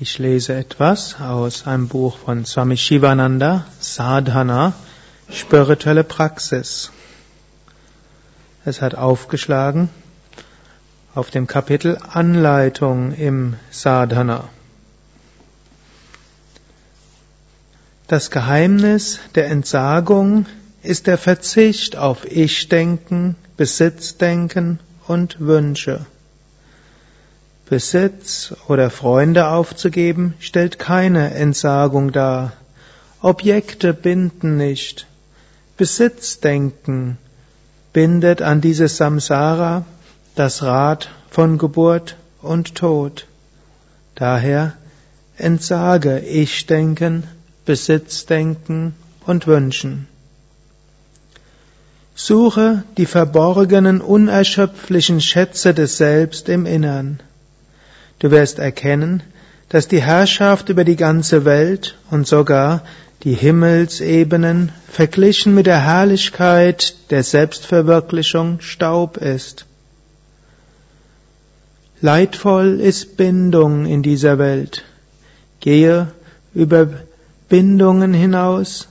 Ich lese etwas aus einem Buch von Swami Shivananda, Sadhana, spirituelle Praxis. Es hat aufgeschlagen auf dem Kapitel Anleitung im Sadhana. Das Geheimnis der Entsagung ist der Verzicht auf Ich-Denken, Besitzdenken und Wünsche. Besitz oder Freunde aufzugeben, stellt keine Entsagung dar. Objekte binden nicht. Besitzdenken bindet an dieses Samsara das Rad von Geburt und Tod. Daher entsage Ich-Denken, Besitzdenken und Wünschen. Suche die verborgenen, unerschöpflichen Schätze des Selbst im Innern. Du wirst erkennen, dass die Herrschaft über die ganze Welt und sogar die Himmelsebenen verglichen mit der Herrlichkeit der Selbstverwirklichung Staub ist. Leidvoll ist Bindung in dieser Welt. Gehe über Bindungen hinaus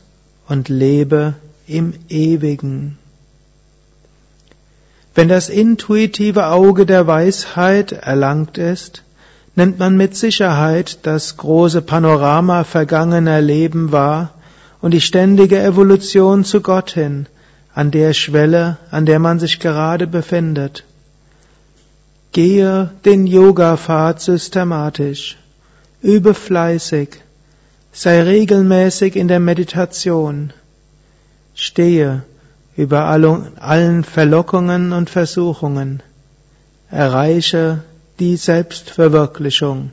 und lebe im Ewigen. Wenn das intuitive Auge der Weisheit erlangt ist, nimmt man mit Sicherheit das große Panorama vergangener Leben wahr und die ständige Evolution zu Gott hin, an der Schwelle, an der man sich gerade befindet. Gehe den Yoga-Pfad systematisch, übe fleißig, sei regelmäßig in der Meditation, stehe über allen Verlockungen und Versuchungen, erreiche die Selbstverwirklichung.